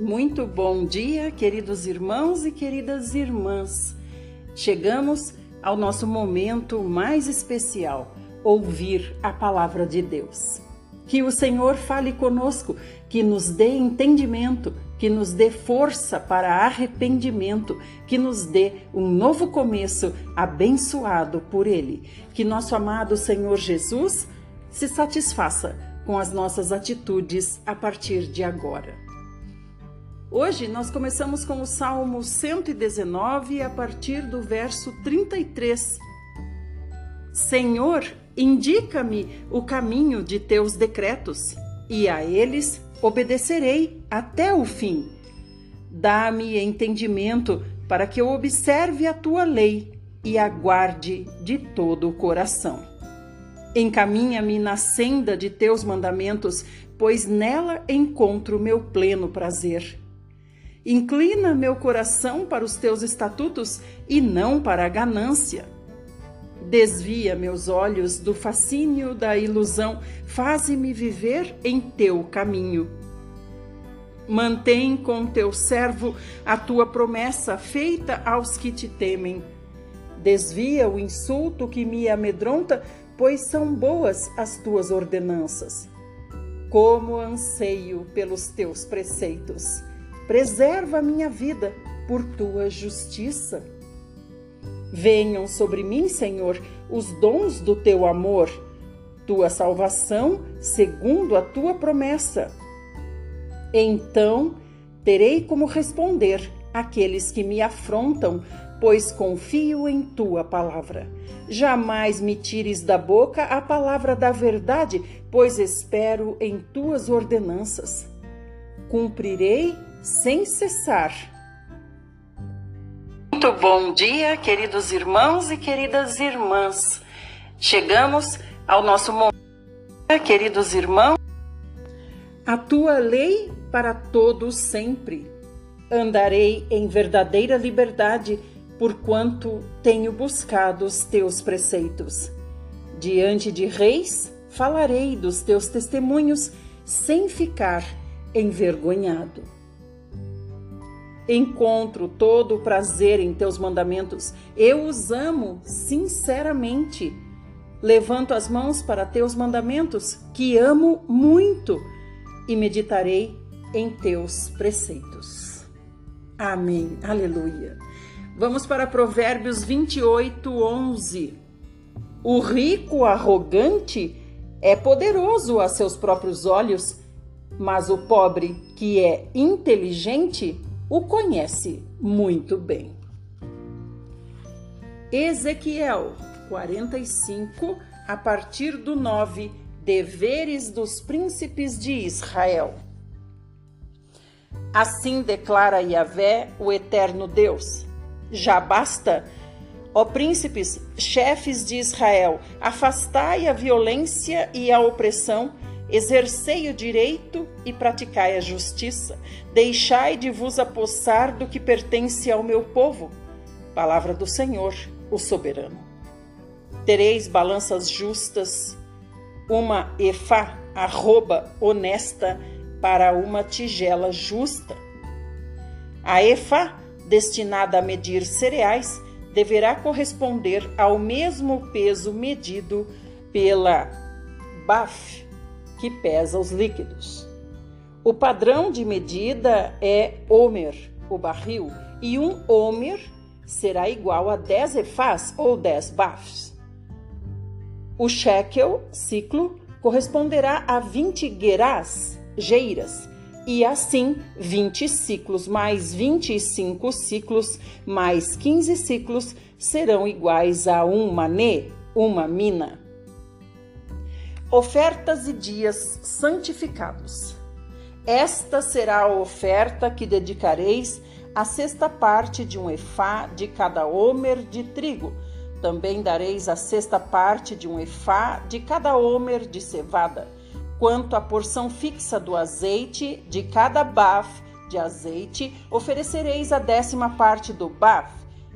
Muito bom dia, queridos irmãos e queridas irmãs. Chegamos ao nosso momento mais especial, ouvir a palavra de Deus. Que o Senhor fale conosco, que nos dê entendimento, que nos dê força para arrependimento, que nos dê um novo começo abençoado por Ele. Que nosso amado Senhor Jesus se satisfaça com as nossas atitudes a partir de agora. Hoje nós começamos com o Salmo 119 a partir do verso 33. Senhor, indica-me o caminho de teus decretos, e a eles obedecerei até o fim. Dá-me entendimento para que eu observe a tua lei e aguarde de todo o coração. Encaminha-me na senda de teus mandamentos, pois nela encontro meu pleno prazer. Inclina meu coração para os teus estatutos e não para a ganância. Desvia meus olhos do fascínio da ilusão, faze-me viver em teu caminho. Mantém com teu servo a tua promessa feita aos que te temem. Desvia o insulto que me amedronta, pois são boas as tuas ordenanças. Como anseio pelos teus preceitos preserva a minha vida por tua justiça. Venham sobre mim, Senhor, os dons do teu amor, tua salvação segundo a tua promessa. Então terei como responder aqueles que me afrontam, pois confio em tua palavra. Jamais me tires da boca a palavra da verdade, pois espero em tuas ordenanças. Cumprirei sem cessar. Muito bom dia, queridos irmãos e queridas irmãs. Chegamos ao nosso momento, queridos irmãos. A tua lei para todos sempre. Andarei em verdadeira liberdade, porquanto tenho buscado os teus preceitos. Diante de reis, falarei dos teus testemunhos sem ficar envergonhado. Encontro todo o prazer em teus mandamentos. Eu os amo sinceramente. Levanto as mãos para teus mandamentos, que amo muito, e meditarei em teus preceitos. Amém. Aleluia. Vamos para Provérbios 28, 11. O rico arrogante é poderoso a seus próprios olhos, mas o pobre que é inteligente o conhece muito bem. Ezequiel 45, a partir do 9, Deveres dos príncipes de Israel. Assim declara Yahvé, o eterno Deus: Já basta, ó príncipes, chefes de Israel, afastai a violência e a opressão Exercei o direito e praticai a justiça. Deixai de vos apossar do que pertence ao meu povo. Palavra do Senhor, o soberano. Tereis balanças justas, uma efá, arroba honesta, para uma tigela justa. A efá, destinada a medir cereais, deverá corresponder ao mesmo peso medido pela BAF, que pesa os líquidos. O padrão de medida é Homer, o barril, e um Homer será igual a 10 efás ou 10 bafs. O shekel, ciclo, corresponderá a 20 gerás, geiras, e assim 20 ciclos mais 25 ciclos mais 15 ciclos serão iguais a um mané, uma mina. Ofertas e dias santificados. Esta será a oferta que dedicareis a sexta parte de um efá de cada homer de trigo. Também dareis a sexta parte de um efá de cada homer de cevada. Quanto à porção fixa do azeite de cada baf de azeite, oferecereis a décima parte do baf,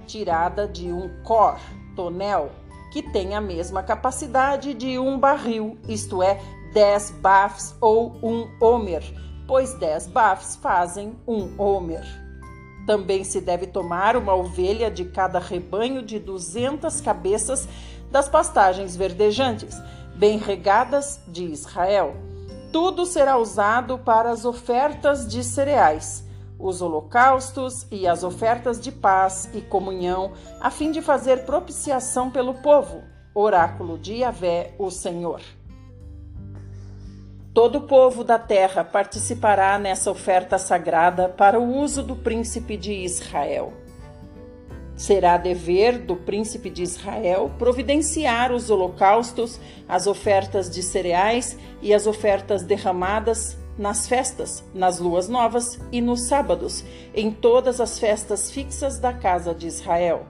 tirada de um cor, tonel, que tem a mesma capacidade de um barril, isto é, 10 bafs ou um homer, pois dez bafs fazem um homer. Também se deve tomar uma ovelha de cada rebanho de duzentas cabeças das pastagens verdejantes, bem regadas de Israel. Tudo será usado para as ofertas de cereais, os holocaustos e as ofertas de paz e comunhão, a fim de fazer propiciação pelo povo. Oráculo de Yahvé, o Senhor. Todo o povo da terra participará nessa oferta sagrada para o uso do príncipe de Israel. Será dever do príncipe de Israel providenciar os holocaustos, as ofertas de cereais e as ofertas derramadas nas festas, nas luas novas e nos sábados, em todas as festas fixas da casa de Israel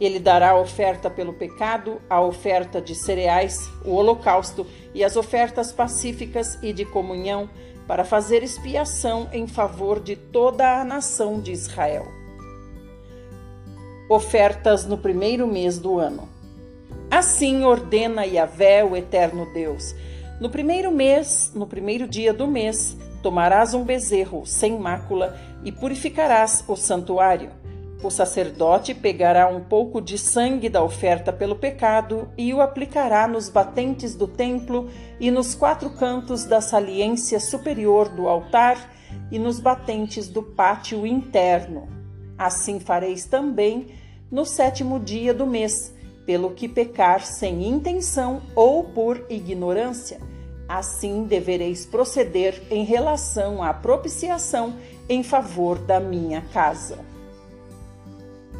ele dará a oferta pelo pecado, a oferta de cereais, o holocausto e as ofertas pacíficas e de comunhão para fazer expiação em favor de toda a nação de Israel. Ofertas no primeiro mês do ano. Assim ordena Yahvé, o eterno Deus. No primeiro mês, no primeiro dia do mês, tomarás um bezerro sem mácula e purificarás o santuário o sacerdote pegará um pouco de sangue da oferta pelo pecado e o aplicará nos batentes do templo e nos quatro cantos da saliência superior do altar e nos batentes do pátio interno. Assim fareis também no sétimo dia do mês, pelo que pecar sem intenção ou por ignorância. Assim devereis proceder em relação à propiciação em favor da minha casa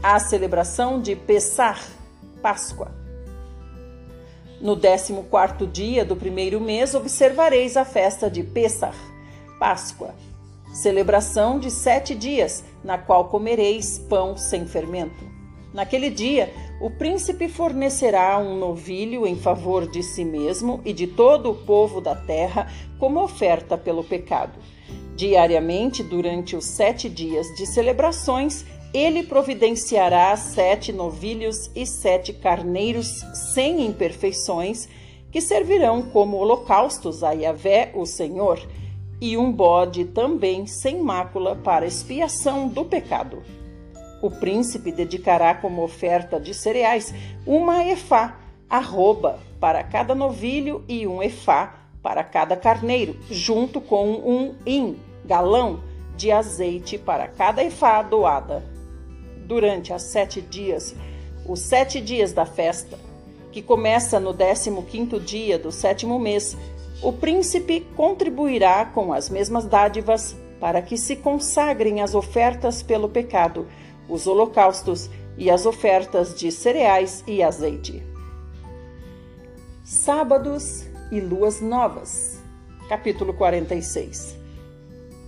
a celebração de Pessah, Páscoa. No décimo quarto dia do primeiro mês observareis a festa de Pessah, Páscoa, celebração de sete dias, na qual comereis pão sem fermento. Naquele dia, o príncipe fornecerá um novilho em favor de si mesmo e de todo o povo da terra como oferta pelo pecado. Diariamente, durante os sete dias de celebrações, ele providenciará sete novilhos e sete carneiros sem imperfeições, que servirão como holocaustos a Yahvé, o Senhor, e um bode também sem mácula para expiação do pecado. O príncipe dedicará como oferta de cereais uma efá, arroba, para cada novilho e um efá para cada carneiro, junto com um in, galão, de azeite para cada efá doada. Durante as sete dias, os sete dias da festa, que começa no décimo quinto dia do sétimo mês, o príncipe contribuirá com as mesmas dádivas para que se consagrem as ofertas pelo pecado, os holocaustos e as ofertas de cereais e azeite. Sábados e luas novas. Capítulo 46.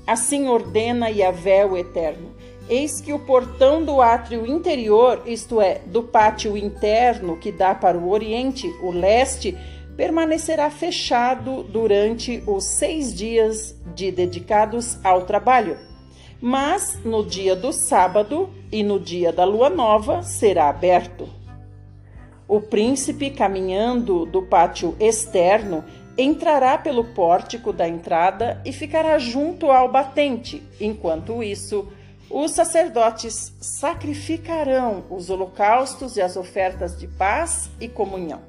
Assim ordena Yahvé o Eterno: Eis que o portão do átrio interior, isto é, do pátio interno que dá para o oriente, o leste, permanecerá fechado durante os seis dias de dedicados ao trabalho. Mas no dia do sábado e no dia da lua nova será aberto. O príncipe, caminhando do pátio externo, entrará pelo pórtico da entrada e ficará junto ao batente. Enquanto isso, os sacerdotes sacrificarão os holocaustos e as ofertas de paz e comunhão.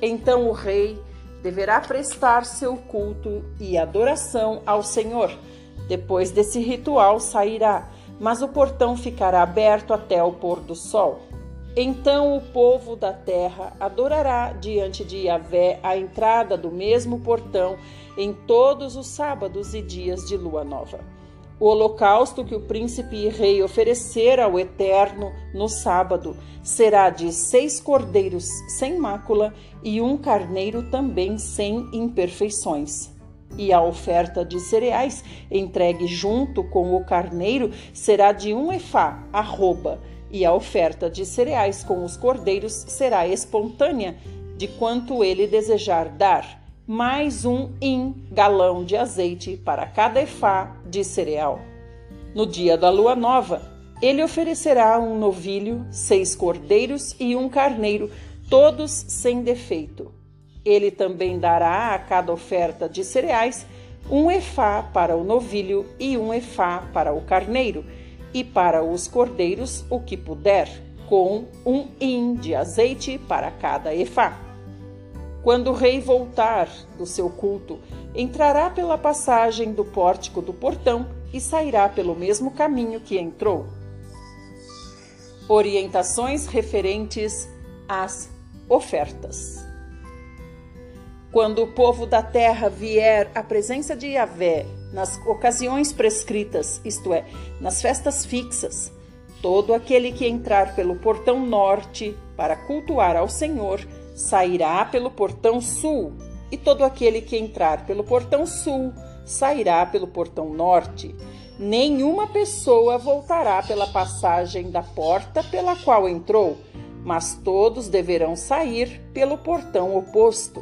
Então o rei deverá prestar seu culto e adoração ao Senhor. Depois desse ritual sairá, mas o portão ficará aberto até o pôr do sol. Então o povo da terra adorará diante de Yahvé à entrada do mesmo portão em todos os sábados e dias de lua nova. O holocausto que o príncipe e rei oferecer ao Eterno no sábado será de seis cordeiros sem mácula e um carneiro também sem imperfeições. E a oferta de cereais entregue junto com o carneiro será de um efá, arroba, e a oferta de cereais com os cordeiros será espontânea, de quanto ele desejar dar mais um in galão de azeite para cada efá de cereal. No dia da lua nova, ele oferecerá um novilho, seis cordeiros e um carneiro, todos sem defeito. Ele também dará a cada oferta de cereais um efá para o novilho e um efá para o carneiro, e para os cordeiros o que puder, com um hin de azeite para cada efá. Quando o rei voltar do seu culto, entrará pela passagem do pórtico do portão e sairá pelo mesmo caminho que entrou. Orientações referentes às ofertas. Quando o povo da terra vier à presença de Yahvé nas ocasiões prescritas, isto é, nas festas fixas, todo aquele que entrar pelo portão norte para cultuar ao Senhor sairá pelo portão sul, e todo aquele que entrar pelo portão sul sairá pelo portão norte. Nenhuma pessoa voltará pela passagem da porta pela qual entrou, mas todos deverão sair pelo portão oposto.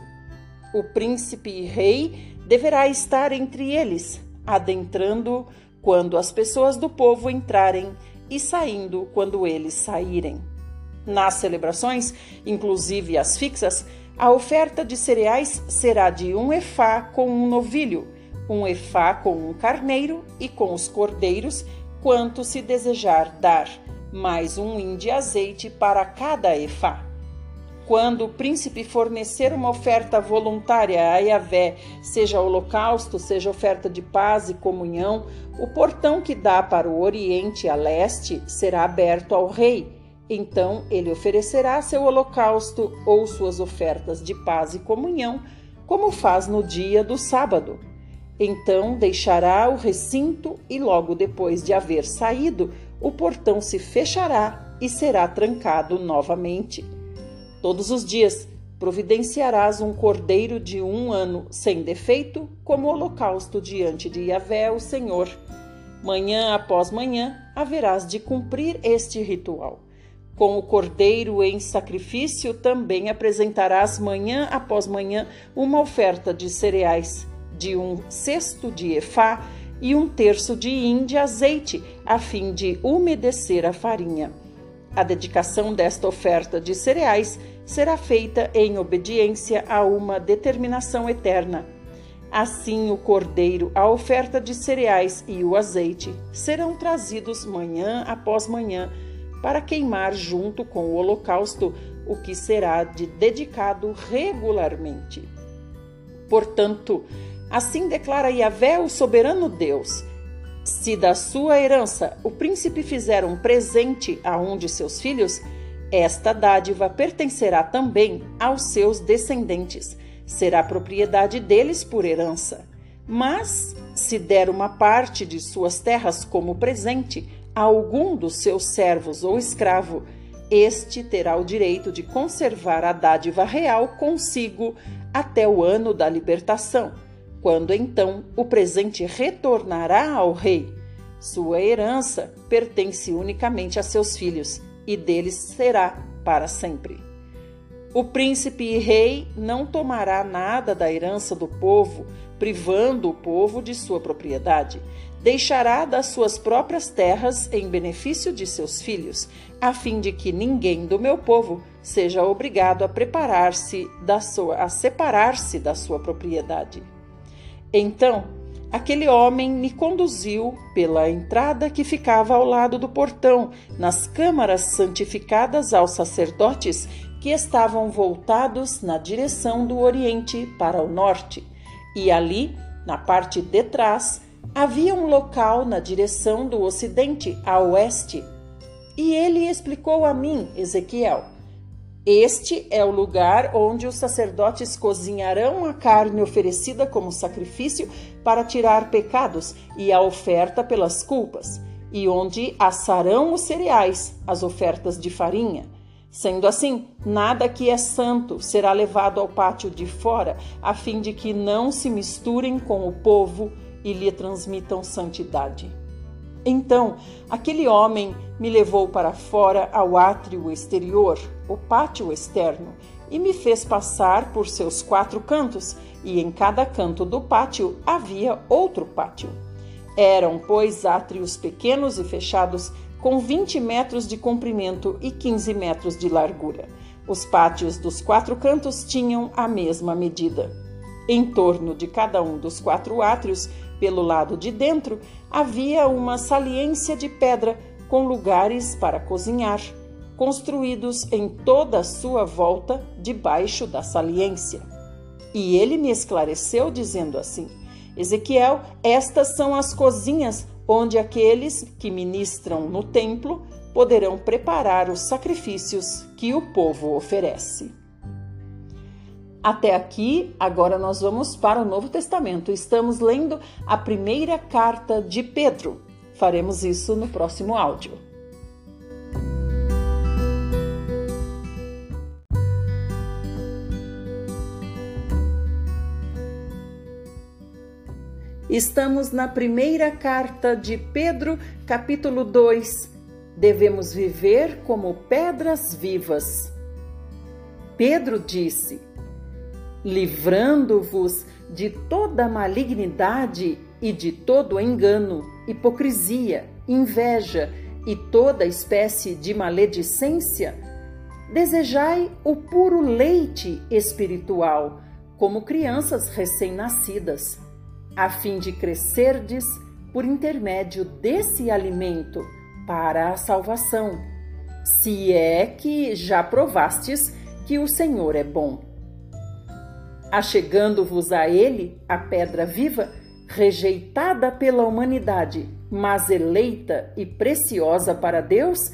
O príncipe e rei deverá estar entre eles, adentrando quando as pessoas do povo entrarem e saindo quando eles saírem. Nas celebrações, inclusive as fixas, a oferta de cereais será de um efá com um novilho, um efá com um carneiro e com os cordeiros, quanto se desejar dar, mais um hin de azeite para cada efá. Quando o príncipe fornecer uma oferta voluntária a Yahvé, seja holocausto, seja oferta de paz e comunhão, o portão que dá para o oriente e a leste será aberto ao rei então ele oferecerá seu holocausto ou suas ofertas de paz e comunhão, como faz no dia do sábado. Então deixará o recinto e logo depois de haver saído, o portão se fechará e será trancado novamente. Todos os dias providenciarás um cordeiro de um ano sem defeito, como holocausto diante de Yahvé, o Senhor. Manhã após manhã haverás de cumprir este ritual. Com o cordeiro em sacrifício, também apresentarás manhã após manhã uma oferta de cereais, de um cesto de efá e um terço de hin de azeite, a fim de umedecer a farinha. A dedicação desta oferta de cereais será feita em obediência a uma determinação eterna. Assim, o cordeiro, a oferta de cereais e o azeite serão trazidos manhã após manhã para queimar junto com o holocausto, o que será de dedicado regularmente. Portanto, assim declara Yahvé, o soberano Deus: se da sua herança o príncipe fizer um presente a um de seus filhos, esta dádiva pertencerá também aos seus descendentes, será propriedade deles por herança. Mas, se der uma parte de suas terras como presente, a algum dos seus servos ou escravo, este terá o direito de conservar a dádiva real consigo até o ano da libertação, quando então o presente retornará ao rei. Sua herança pertence unicamente a seus filhos e deles será para sempre. O príncipe e rei não tomará nada da herança do povo, privando o povo de sua propriedade deixará das suas próprias terras em benefício de seus filhos, a fim de que ninguém do meu povo seja obrigado a preparar-se da sua a separar-se da sua propriedade. Então, aquele homem me conduziu pela entrada que ficava ao lado do portão, nas câmaras santificadas aos sacerdotes que estavam voltados na direção do oriente para o norte, e ali, na parte de trás, Havia um local na direção do ocidente a oeste. E ele explicou a mim, Ezequiel: Este é o lugar onde os sacerdotes cozinharão a carne oferecida como sacrifício para tirar pecados e a oferta pelas culpas, e onde assarão os cereais, as ofertas de farinha. Sendo assim, nada que é santo será levado ao pátio de fora, a fim de que não se misturem com o povo e lhe transmitam santidade. Então, aquele homem me levou para fora ao átrio exterior, o pátio externo, e me fez passar por seus quatro cantos, e em cada canto do pátio havia outro pátio. Eram, pois, átrios pequenos e fechados, com 20 metros de comprimento e 15 metros de largura. Os pátios dos quatro cantos tinham a mesma medida. Em torno de cada um dos quatro átrios, pelo lado de dentro, havia uma saliência de pedra com lugares para cozinhar, construídos em toda a sua volta debaixo da saliência. E ele me esclareceu dizendo assim: Ezequiel, estas são as cozinhas onde aqueles que ministram no templo poderão preparar os sacrifícios que o povo oferece. Até aqui, agora nós vamos para o Novo Testamento. Estamos lendo a primeira carta de Pedro. Faremos isso no próximo áudio. Estamos na primeira carta de Pedro, capítulo 2. Devemos viver como pedras vivas. Pedro disse: livrando-vos de toda malignidade e de todo engano, hipocrisia, inveja e toda espécie de maledicência, desejai o puro leite espiritual, como crianças recém-nascidas, a fim de crescerdes por intermédio desse alimento para a salvação, se é que já provastes que o Senhor é bom. Achegando-vos a ele, a pedra viva, rejeitada pela humanidade, mas eleita e preciosa para Deus,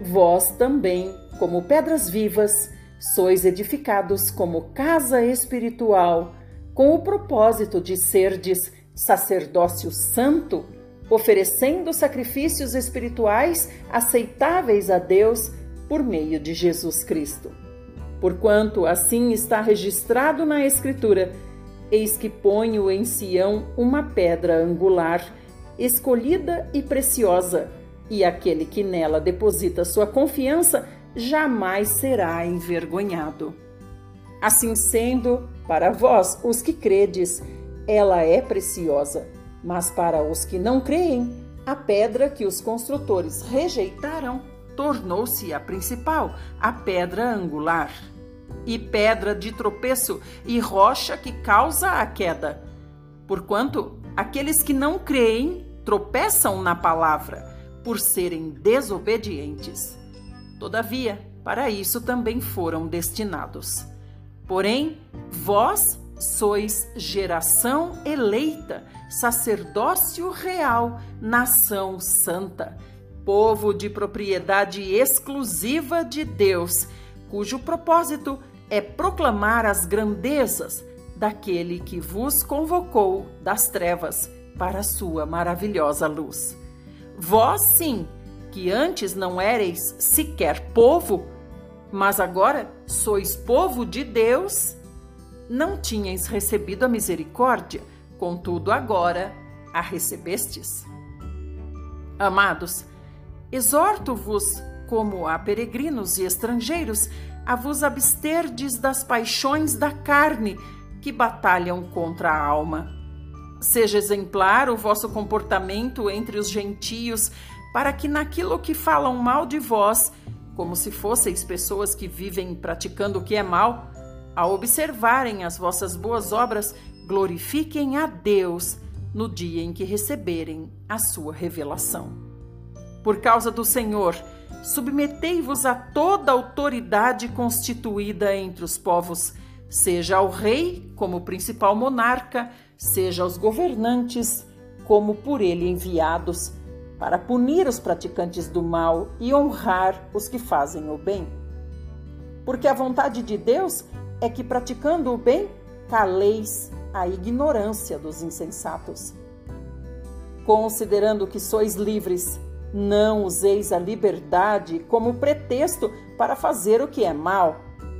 vós também, como pedras vivas, sois edificados como casa espiritual, com o propósito de serdes sacerdócio santo, oferecendo sacrifícios espirituais aceitáveis a Deus por meio de Jesus Cristo porquanto assim está registrado na Escritura: Eis que ponho em Sião uma pedra angular, escolhida e preciosa, e aquele que nela deposita sua confiança jamais será envergonhado. Assim sendo, para vós, os que credes, ela é preciosa, mas para os que não creem, a pedra que os construtores rejeitaram tornou-se a principal, a pedra angular e pedra de tropeço e rocha que causa a queda. Porquanto aqueles que não creem tropeçam na palavra, por serem desobedientes. Todavia, para isso também foram destinados. Porém, vós sois geração eleita, sacerdócio real, nação santa, povo de propriedade exclusiva de Deus cujo propósito é proclamar as grandezas daquele que vos convocou das trevas para a sua maravilhosa luz. Vós, sim, que antes não éreis sequer povo, mas agora sois povo de Deus, não tinhais recebido a misericórdia, contudo agora a recebestes. Amados, exorto-vos como a peregrinos e estrangeiros, a vos absterdes das paixões da carne que batalham contra a alma. Seja exemplar o vosso comportamento entre os gentios, para que naquilo que falam mal de vós, como se fosseis pessoas que vivem praticando o que é mal, ao observarem as vossas boas obras, glorifiquem a Deus no dia em que receberem a sua revelação. Por causa do Senhor, submetei-vos a toda autoridade constituída entre os povos, seja ao rei como principal monarca, seja aos governantes como por ele enviados, para punir os praticantes do mal e honrar os que fazem o bem. Porque a vontade de Deus é que, praticando o bem, caleis a ignorância dos insensatos. Considerando que sois livres, não useis a liberdade como pretexto para fazer o que é mal,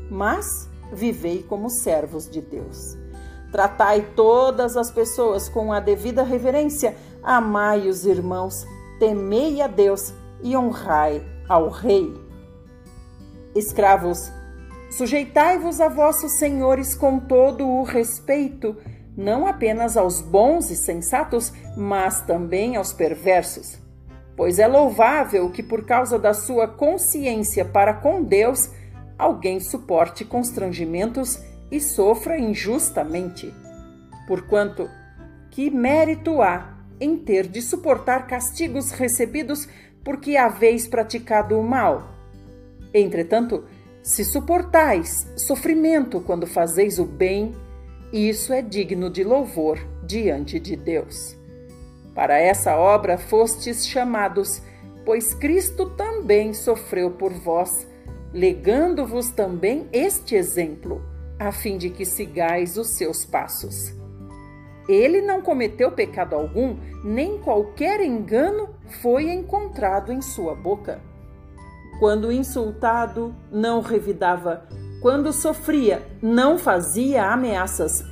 mas vivei como servos de Deus. Tratai todas as pessoas com a devida reverência, amai os irmãos, temei a Deus e honrai ao Rei. Escravos, sujeitai-vos a vossos senhores com todo o respeito, não apenas aos bons e sensatos, mas também aos perversos pois é louvável que, por causa da sua consciência para com Deus, alguém suporte constrangimentos e sofra injustamente. Porquanto, que mérito há em ter de suportar castigos recebidos porque haveis praticado o mal? Entretanto, se suportais sofrimento quando fazeis o bem, isso é digno de louvor diante de Deus. Para essa obra fostes chamados, pois Cristo também sofreu por vós, legando-vos também este exemplo, a fim de que sigais os seus passos. Ele não cometeu pecado algum, nem qualquer engano foi encontrado em sua boca. Quando insultado, não revidava. Quando sofria, não fazia ameaças,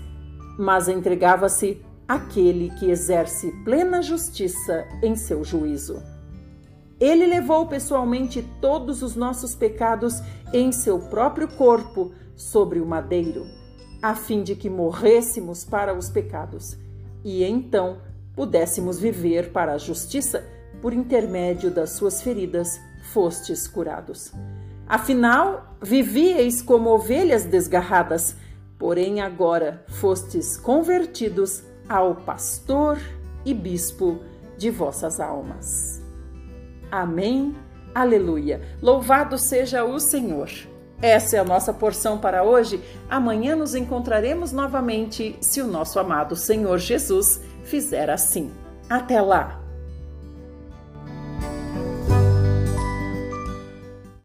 mas entregava-se àquele que exerce plena justiça em seu juízo. Ele levou pessoalmente todos os nossos pecados em seu próprio corpo sobre o madeiro, a fim de que morrêssemos para os pecados e então pudéssemos viver para a justiça por intermédio das suas feridas fostes curados. Afinal, vivieis como ovelhas desgarradas, porém agora fostes convertidos ao pastor e bispo de vossas almas. Amém. Aleluia. Louvado seja o Senhor. Essa é a nossa porção para hoje. Amanhã nos encontraremos novamente, se o nosso amado Senhor Jesus fizer assim. Até lá!